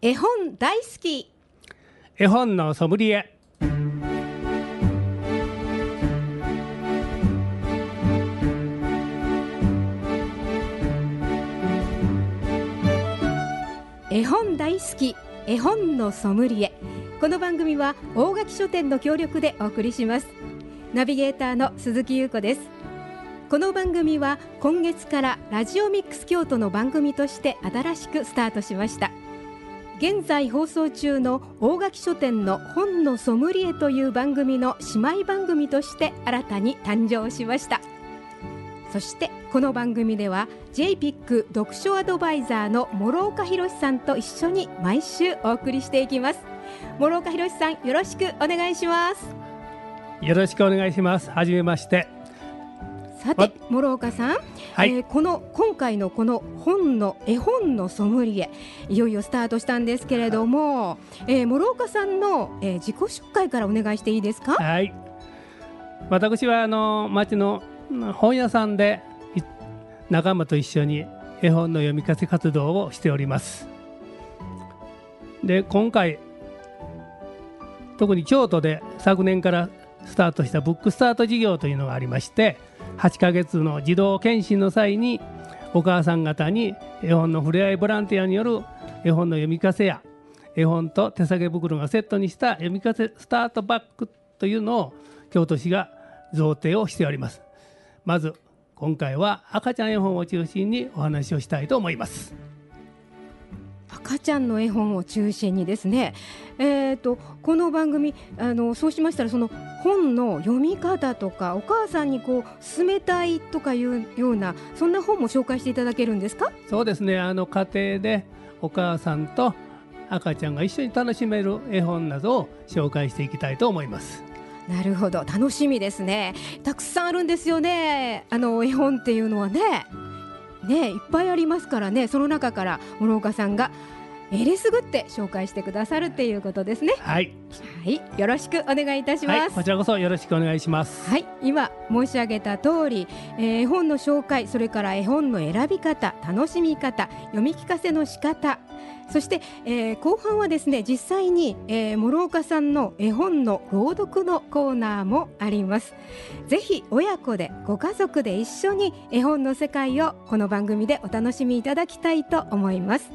絵本大好き。絵本のソムリエ。絵本大好き。絵本のソムリエ。この番組は大垣書店の協力でお送りします。ナビゲーターの鈴木優子です。この番組は今月からラジオミックス京都の番組として新しくスタートしました現在放送中の大垣書店の本のソムリエという番組の姉妹番組として新たに誕生しました。そしてこの番組では JPIC 読書アドバイザーの諸岡博さんと一緒に毎週お送りしていきます。諸岡博さんよろしくお願いします。よろしくお願いします。はめまして。さて諸岡さん、はい。えー、この今回のこの本の絵本のソムリエいよいよスタートしたんですけれども、えー、諸岡さんの、えー、自己紹介からお願いしていいですか？はい。私はあの町の本屋さんで仲間と一緒に絵本の読み聞かせ活動をしております。で今回特に京都で昨年からスタートしたブックスタート事業というのがありまして8ヶ月の児童検診の際にお母さん方に絵本のふれあいボランティアによる絵本の読み聞かせや絵本と手提げ袋がセットにした読み聞かせスタートバッグというのを京都市が贈呈をしております。まず今回は赤ちゃん絵本を中心にお話をしたいと思います。赤ちゃんの絵本を中心にですね、えーと、この番組あのそうしましたらその本の読み方とかお母さんにこう勧めたいとかいうようなそんな本も紹介していただけるんですか？そうですね。あの家庭でお母さんと赤ちゃんが一緒に楽しめる絵本などを紹介していきたいと思います。なるほど。楽しみですね。たくさんあるんですよね。あの絵本っていうのはね。ねいっぱいありますからね。その中から諸岡さんがえりすぐって紹介してくださるっていうことですね。はい。はい、よろしくお願いいたします、はい、こちらこそよろしくお願いします。はい、今申し上げた通り、えー、絵本の紹介、それから絵本の選び方、楽しみ方、読み聞かせの仕方、そして、えー、後半はですね実際に、えー、諸岡さんの絵本の朗読のコーナーもありますぜひ親子でご家族で一緒に絵本の世界をこの番組でお楽しみいただきたいと思います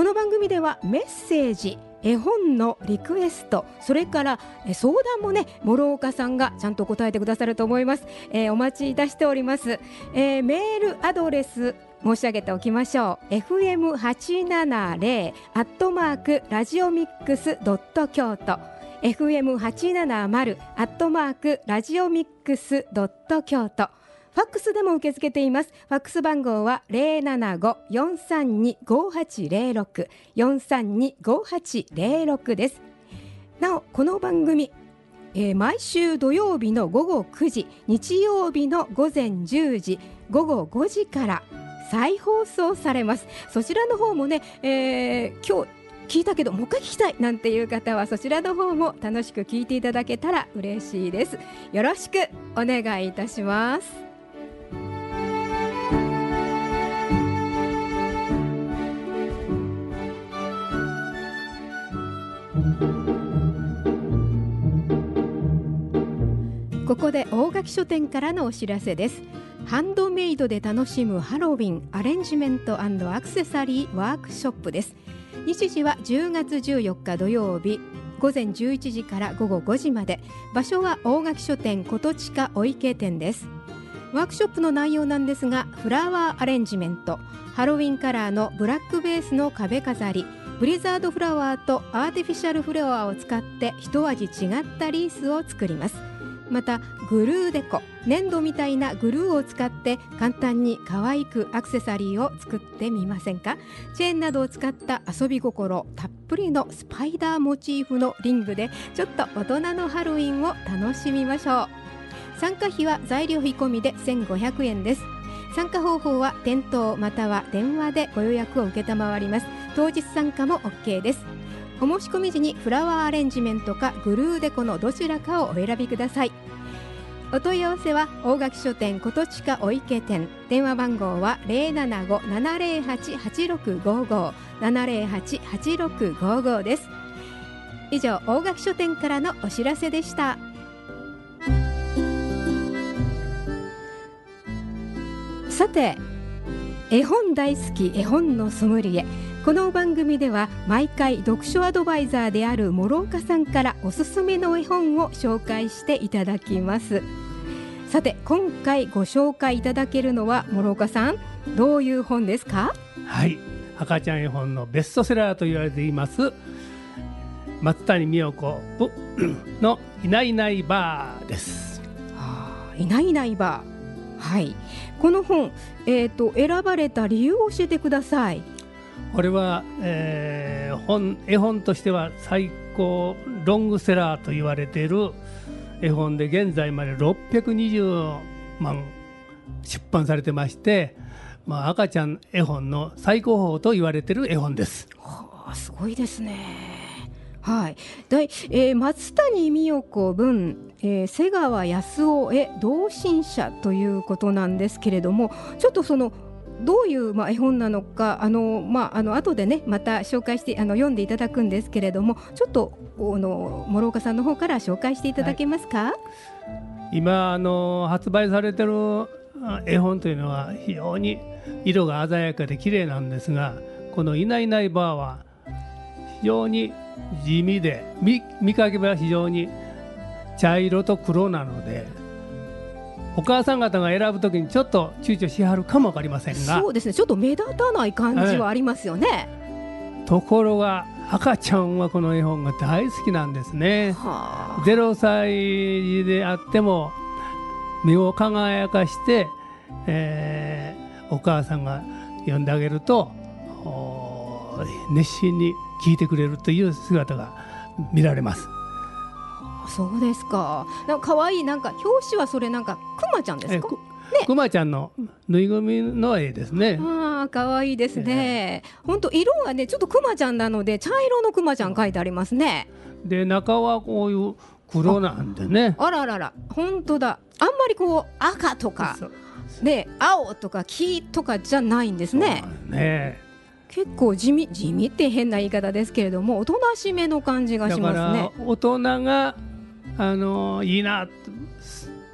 この番組ではメッセージ絵本のリクエストそれから相談もね諸岡さんがちゃんと答えてくださると思います、えー、お待ちいたしております、えー、メールアドレス申し上げておきましょう。fm870 アットマークラジオミックスドット京都。fm870 アットマークラジオミックスドット京都。ファックスでも受け付けています。ファックス番号は零七五四三二五八零六四三二五八零六です。なおこの番組、えー、毎週土曜日の午後9時、日曜日の午前10時、午後5時から再放送されますそちらの方もね、えー、今日聞いたけどもう一回聞きたいなんていう方はそちらの方も楽しく聞いていただけたら嬉しいですよろしくお願いいたしますここで大垣書店からのお知らせです。ハンドメイドで楽しむハロウィンアレンジメントアクセサリーワークショップです。日時は10月14日土曜日午前11時から午後5時まで。場所は大垣書店 Kotochika御池店です。ワークショップの内容なんですがフラワーアレンジメントハロウィンカラーのブラックベースの壁飾りプリザーブドフラワーとアーティフィシャルフラワーを使って一味違ったリースを作ります。またグルーデコ粘土みたいなグルーを使って簡単に可愛くアクセサリーを作ってみませんか？チェーンなどを使った遊び心たっぷりのスパイダーモチーフのリングでちょっと大人のハロウィンを楽しみましょう。参加費は材料費込みで1500円です。参加方法は店頭または電話でご予約を承ります。当日参加も OK です。お申し込み時にフラワーアレンジメントかグルーデコのどちらかをお選びください。お問い合わせは大垣書店琴近お池店。電話番号は零七五七零八八六五五。七零八八六五五です。以上大垣書店からのお知らせでした。さて絵本大好き絵本のソムリエ。この番組では毎回読書アドバイザーである諸岡さんからおすすめの絵本を紹介していただきます。さて今回ご紹介いただけるのは諸岡さんどういう本ですか？はい。赤ちゃん絵本のベストセラーと言われています松谷美代子 のいないいないばーです、はあ、いないいないばーはい。この本えっ、ー、と選ばれた理由を教えてくださいこれは、えー、本絵本としては最高ロングセラーと言われている絵本で現在まで620万出版されてまして、まあ、赤ちゃん絵本の最高峰と言われている絵本です。はあ、すごいですね。はい、で、えー、松谷美代子文、えー、瀬川康夫へ同心者ということなんですけれどもちょっとそのどういう、まあ、絵本なのかあの、まあ、あの後でねまた紹介してあの読んでいただくんですけれどもちょっとあの諸岡さんの方から紹介していただけますか、はい、今あの発売されてる絵本というのは非常に色が鮮やかで綺麗なんですがこの「いないいないばあ」は非常に地味で見見かけは非常に茶色と黒なのでお母さん方が選ぶときにちょっと躊躇しはるかも分かりませんがそうですね。ちょっと目立たない感じはありますよね、ところが赤ちゃんはこの絵本が大好きなんですね、はあ、0歳であっても目を輝かして、えー、お母さんが読んであげると熱心に聞いてくれるという姿が見られます。そうですか。なんか可愛いなんか表紙はそれなんかくまちゃんですか？ね、くまちゃんのぬいぐるみの絵ですね。ああ、可愛いですね。本当、色がね、ちょっとくまちゃんなので、茶色のくまちゃん書いてありますね。で、中はこういう黒なんでね。あららら、本当だ。あんまりこう赤とか。で、青とか黄とかじゃないんですね。ね。結構地味地味って変な言い方ですけれどもおとなしめの感じがしますね。大人があのいいな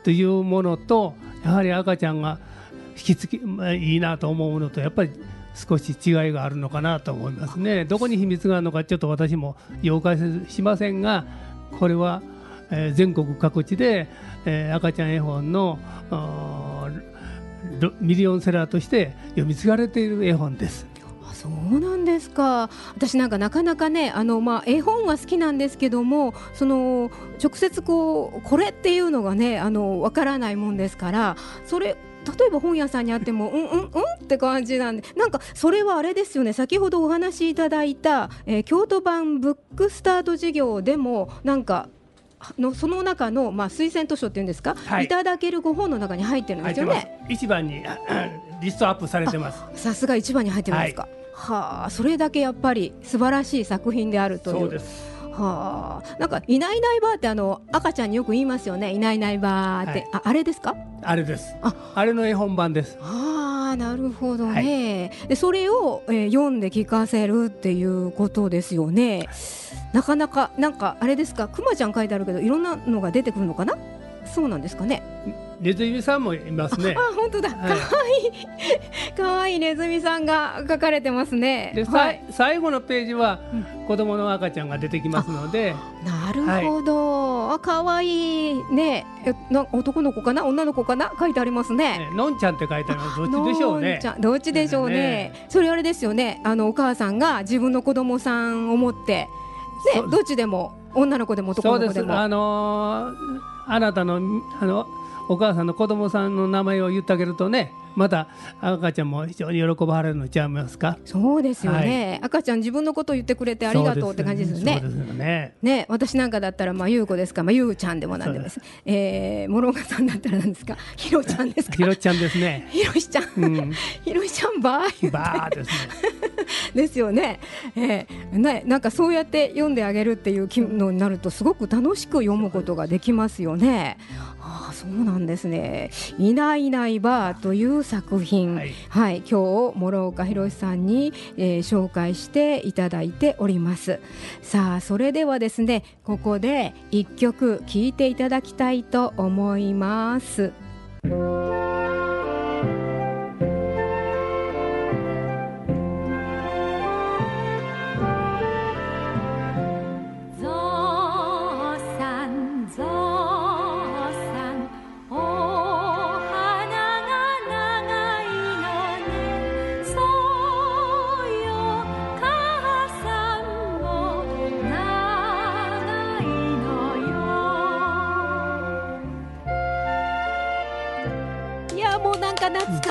というものとやはり赤ちゃんが引きつけ、まあ、いいなと思うものとやっぱり少し違いがあるのかなと思いますね。どこに秘密があるのかちょっと私も了解しませんがこれは、えー、全国各地で、えー、赤ちゃん絵本のミリオンセラーとして読み継がれている絵本です。そうなんですか私なんかなかなかねあの、まあ、絵本は好きなんですけどもその直接こうこれっていうのがねあの分からないもんですからそれ例えば本屋さんにあってもうんうんうんって感じなんでなんかそれはあれですよね先ほどお話しいただいた、えー、京都版ブックスタート事業でもなんかのその中の、まあ、推薦図書っていうんですか、はい、いただけるご本の中に入ってるんですよね。一番にリストアップされてます。さすが一番に入ってますか。はいはあ、それだけやっぱり素晴らしい作品であるという。そうですはあ、なんかいないいないばーってあの赤ちゃんによく言いますよね。いないいないばーって、はい、ああれですか？あれです。あ、あれの絵本版です。ああ、なるほどね。はい、でそれを、えー、読んで聞かせるっていうことですよね。なかなかなんかあれですか？くまちゃん書いてあるけどいろんなのが出てくるのかな？そうなんですかね。ネズミさんもいますね。あ、本当だ。可愛、い、可愛いネズミさんが書かれてますね。で、はい、最後のページは、子供の赤ちゃんが出てきますので。なるほど。はい、あ、可愛いね。な男の子かな、女の子かな、書いてありますね。ねのんちゃんって書いてあるどっちでしょうね。どっちでしょうね。ねそれあれですよね。あのお母さんが自分の子供さんを持って。ね、どっちでも女の子でも男の子でも。あのー、あなたのあのお母さんの子供さんの名前を言ってあげるとねまた赤ちゃんも非常に喜ばれるのちゃいますか？そうですよね、はい、赤ちゃん自分のことを言ってくれてありがとうって感じですね。ねね私なんかだったらまあ優子ですか？まあ優ちゃんでもなんでもです。えー、諸岡さんだったらなんですか？ひろちゃんですか？ひろちゃんですね。ひろしちゃん、うん、ひろしちゃんばーばーですね。ですよね。えー、ねなんかそうやって読んであげるっていうのになるとすごく楽しく読むことができますよね。あそうなんですね。いないいないばーという作品、ははいい、今日諸岡博さんに、えー紹介していただいております。さあ、それではですね、ここで一曲聴いていただきたいと思います。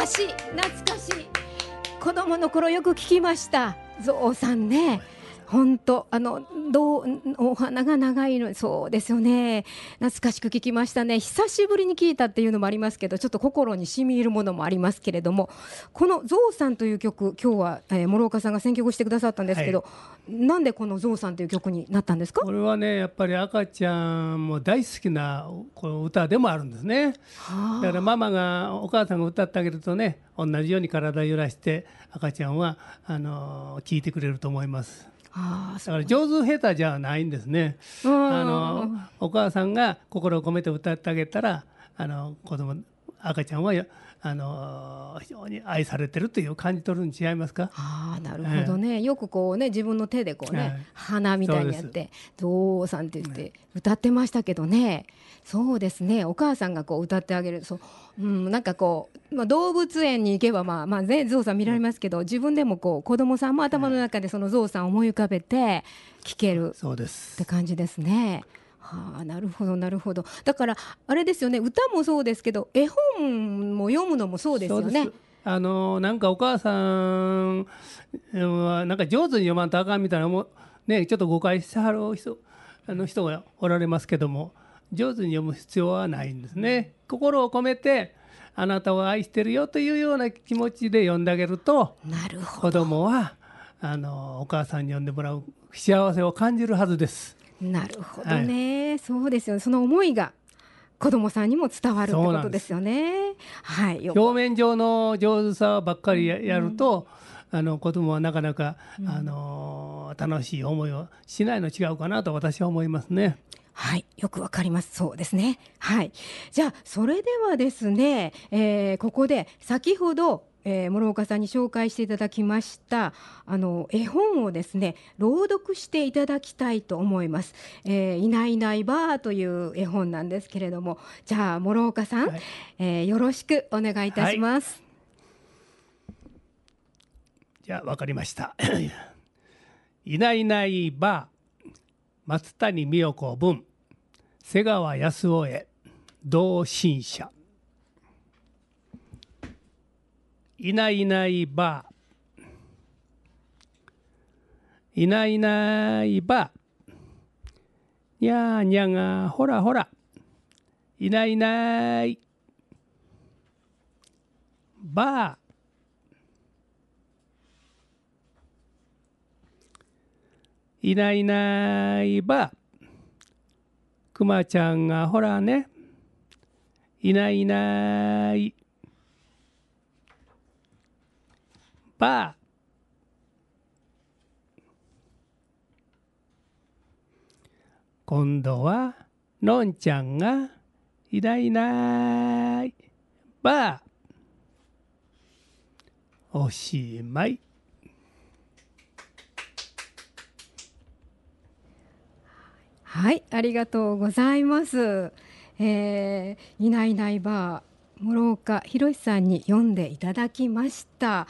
しい、懐かしい。子供の頃よく聞きました。ゾウさんね。本当あのどうお花が長いのそうですよね。懐かしく聞きましたね。久しぶりに聞いたっていうのもありますけどちょっと心に染み入るものもありますけれども。この「ゾウさん」という曲今日は、えー諸岡さんが選曲してくださったんですけど、なんでこの「ゾウさん」という曲になったんですか？これはねやっぱり赤ちゃんも大好きなこの歌でもあるんですね。はだからママがお母さんが歌ってあげるとね同じように体揺らして赤ちゃんはあの聞いてくれると思いますだから上手下手じゃないんですね。あのお母さんが心を込めて歌ってあげたらあの子供赤ちゃんはあの非常に愛されてるという感じ取るに違いますか？ああなるほどね、よくこうね自分の手でこうね、はい。花みたいにやって「ゾウさん」って言って歌ってましたけどね。そうですね。お母さんがこう歌ってあげる。そう、うん、なんかこう、まあ、動物園に行けばまあまあねゾウさん見られますけど自分でもこう子供さんも頭の中でそのゾウさんを思い浮かべて聴けるそうでっすて感じですね。はあ、なるほどなるほどだからあれですよね歌もそうですけど絵本も読むのもそうですよね。あのなんかお母さんはなんか上手に読まんとあかんみたいなもねちょっと誤解してはる人あの人がおられますけども上手に読む必要はないんですね。心を込めてあなたを愛してるよというような気持ちで読んであげるとなるほ子ど供はあのお母さんに読んでもらう幸せを感じるはずです。なるほどね、そうですよね。その思いが子供さんにも伝わるってことですよね。はい。よ表面上の上手さばっかりややると、あの子供はなかなか、あの楽しい思いをしないの違うかなと私は思いますね。はい、よくわかります。そうですね。はい。じゃあ、それではですね、えーここで先ほど、えー諸岡さんに紹介していただきましたあの絵本をですね朗読していただきたいと思います、えーいないいないばーという絵本なんですけれどもじゃあ諸岡さん、はい。えーよろしくお願いいたします、じゃあ分かりました。いないいないば松谷美代子文瀬川康夫へ同心者いないいないば。いないいないば。にゃーにゃがほらほら。いないいないば。いないいないば。くまちゃんがほらね。いないいない。ば今度はのんちゃんがいないいないばおしまいはい、ありがとうございます。えーいないいないばー諸岡博さんに読んでいただきました。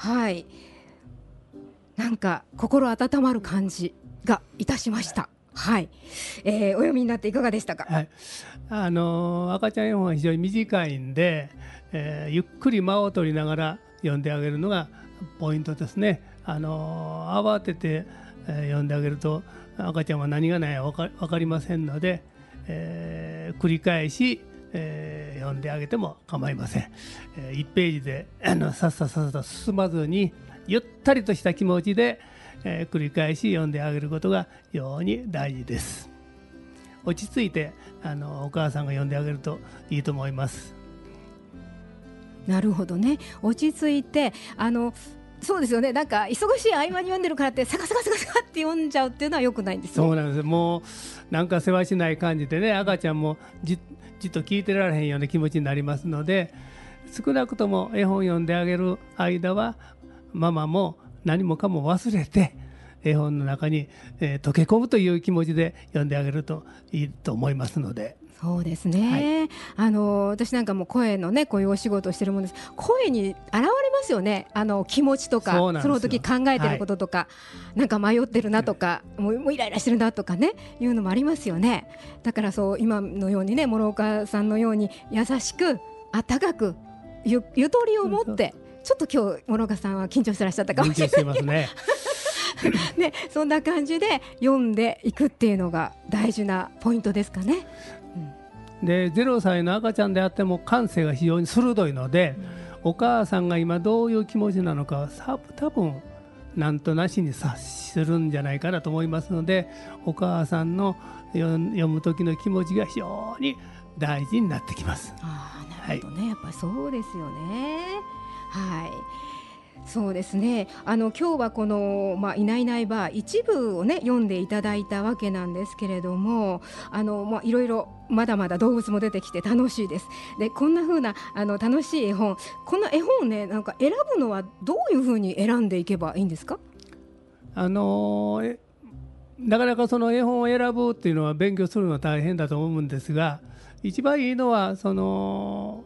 はい、なんか心温まる感じがいたしました。はい、えーお読みになっていかがでしたか？はい、あの赤ちゃん絵本は非常に短いんで、えーゆっくり間を取りながら読んであげるのがポイントですね。あの慌てて、えー読んであげると赤ちゃんは何がないか分か分かりませんので、えー繰り返し、えー読んであげても構いません。え1ページであのさっさっさっさと進まずにゆったりとした気持ちで、えー繰り返し読んであげることが非常に大事です。落ち着いてあのお母さんが読んであげるといいと思います。なるほどね落ち着いてあのそうですよねなんか忙しい合間に読んでるからってサカサカサカサカって読んじゃうっていうのはよくないんですねそうなんですもうなんか世話しない感じでね赤ちゃんもじじっと聞いてられへんような気持ちになりますので少なくとも絵本読んであげる間はママも何もかも忘れて絵本の中に、えー溶け込むという気持ちで読んであげるといいと思いますので。そうですね、あの私なんかも声のねこういうお仕事をしてるもんです。声に現れますよね。あの気持ちとかその時考えてることとか、なんか迷ってるなとか、もうもうイライラしてるなとかねいうのもありますよね。だからそう今のようにね諸岡さんのように優しく温かくゆゆとりを持ってちょっと今日諸岡さんは緊張してらっしゃったかもしれない。ね。ね、そんな感じで読んでいくっていうのが大事なポイントですかね。で0歳の赤ちゃんであっても感性が非常に鋭いので、お母さんが今どういう気持ちなのか多分なんとなしに察するんじゃないかなと思いますのでお母さんの読読む時の気持ちが非常に大事になってきます。ああ、なるほどね、やっぱりそうですよね。はい。そうですね。あの今日はこのまあいないいないば一部をね読んでいただいたわけなんですけれども、あのまあいろいろまだまだ動物も出てきて楽しいです。でこんな風なあの楽しい絵本、この絵本をねなんか選ぶのはどういう風に選んでいけばいいんですか？あのなかなかその絵本を選ぶっていうのは勉強するのは大変だと思うんですが一番いいのはその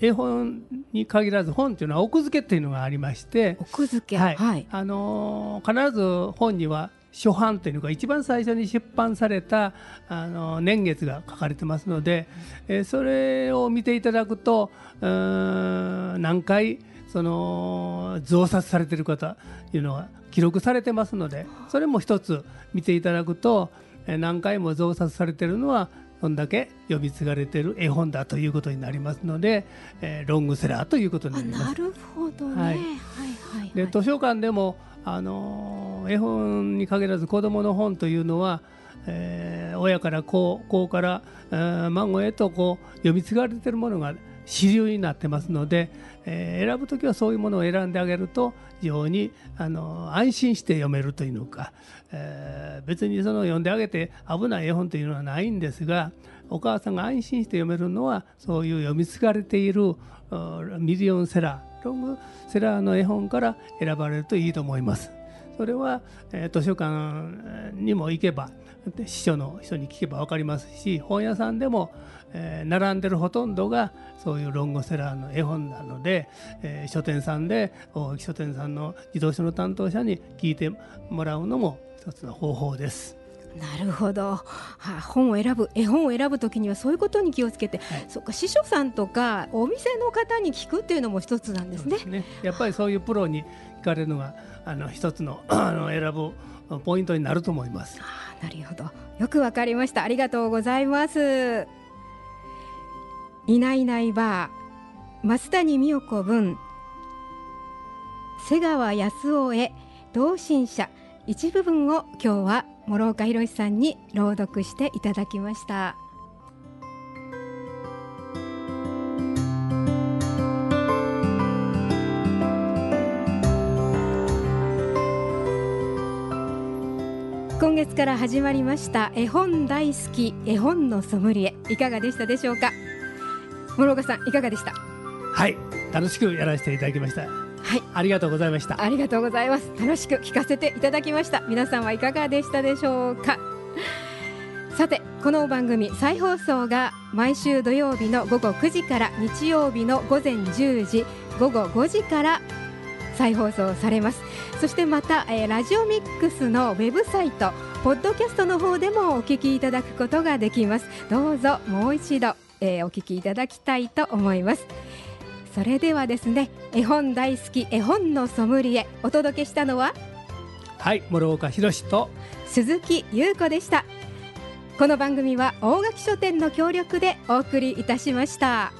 絵本に限らず本っていうのは奥付けっていうのがありまして、奥付け、はいはい。あのー必ず本には初版というのが一番最初に出版された、あのー年月が書かれてますので、えーそれを見ていただくと何回その増刷されている方というのは記録されてますのでそれも一つ見ていただくと、えー何回も増刷されているのはそんだけ読み継がれている絵本だということになりますので、えーロングセラーということにあなりますな。るほどね。ははいいはいはい。で図書館でも、あのー絵本に限らず子どもの本というのは、えー親から子子から、えー孫へとこう読み継がれているものが主流になってますので、えー選ぶ時はそういうものを選んであげると非常に、あの安心して読めるというのか、えー別にその読んであげて危ない絵本というのはないんですがお母さんが安心して読めるのはそういう読み継がれているミリオンセラーロングセラーの絵本から選ばれるといいと思います。それは、えー図書館にも行けば司書の人に聞けば分かりますし本屋さんでも、えー並んでるほとんどがそういうロングセラーの絵本なので、えー書店さんで大木書店さんの自動書の担当者に聞いてもらうのも一つの方法です。なるほど、はあ、本を選ぶ絵本を選ぶときにはそういうことに気をつけて、はいそっか司書さんとかお店の方に聞くっていうのも一つなんですね。そうやっぱりそういうプロに聞かれるのがあの一つの あの選ぶポイントになると思います。あなるほど。よくわかりました。ありがとうございます。いないいないば増谷美代子文瀬川康夫へ同心者一部分を今日は諸岡博さんに朗読していただきました。から始まりました絵本大好き絵本のソムリエ。いかがでしたでしょうか？諸岡さんいかがでした？はい、楽しくやらせていただきました。はい。ありがとうございました。ありがとうございます。楽しく聞かせていただきました。皆さんはいかがでしたでしょうか？さてこの番組再放送が毎週土曜日の午後9時から日曜日の午前10時午後5時から再放送されます。そしてまた、えーラジオミックスのウェブサイトポッドキャストの方でもお聞きいただくことができます。どうぞもう一度、えーお聞きいただきたいと思います。それではですね絵本大好き絵本のソムリエお届けしたのははい、諸岡博と鈴木優子でした。この番組は大垣書店の協力でお送りいたしました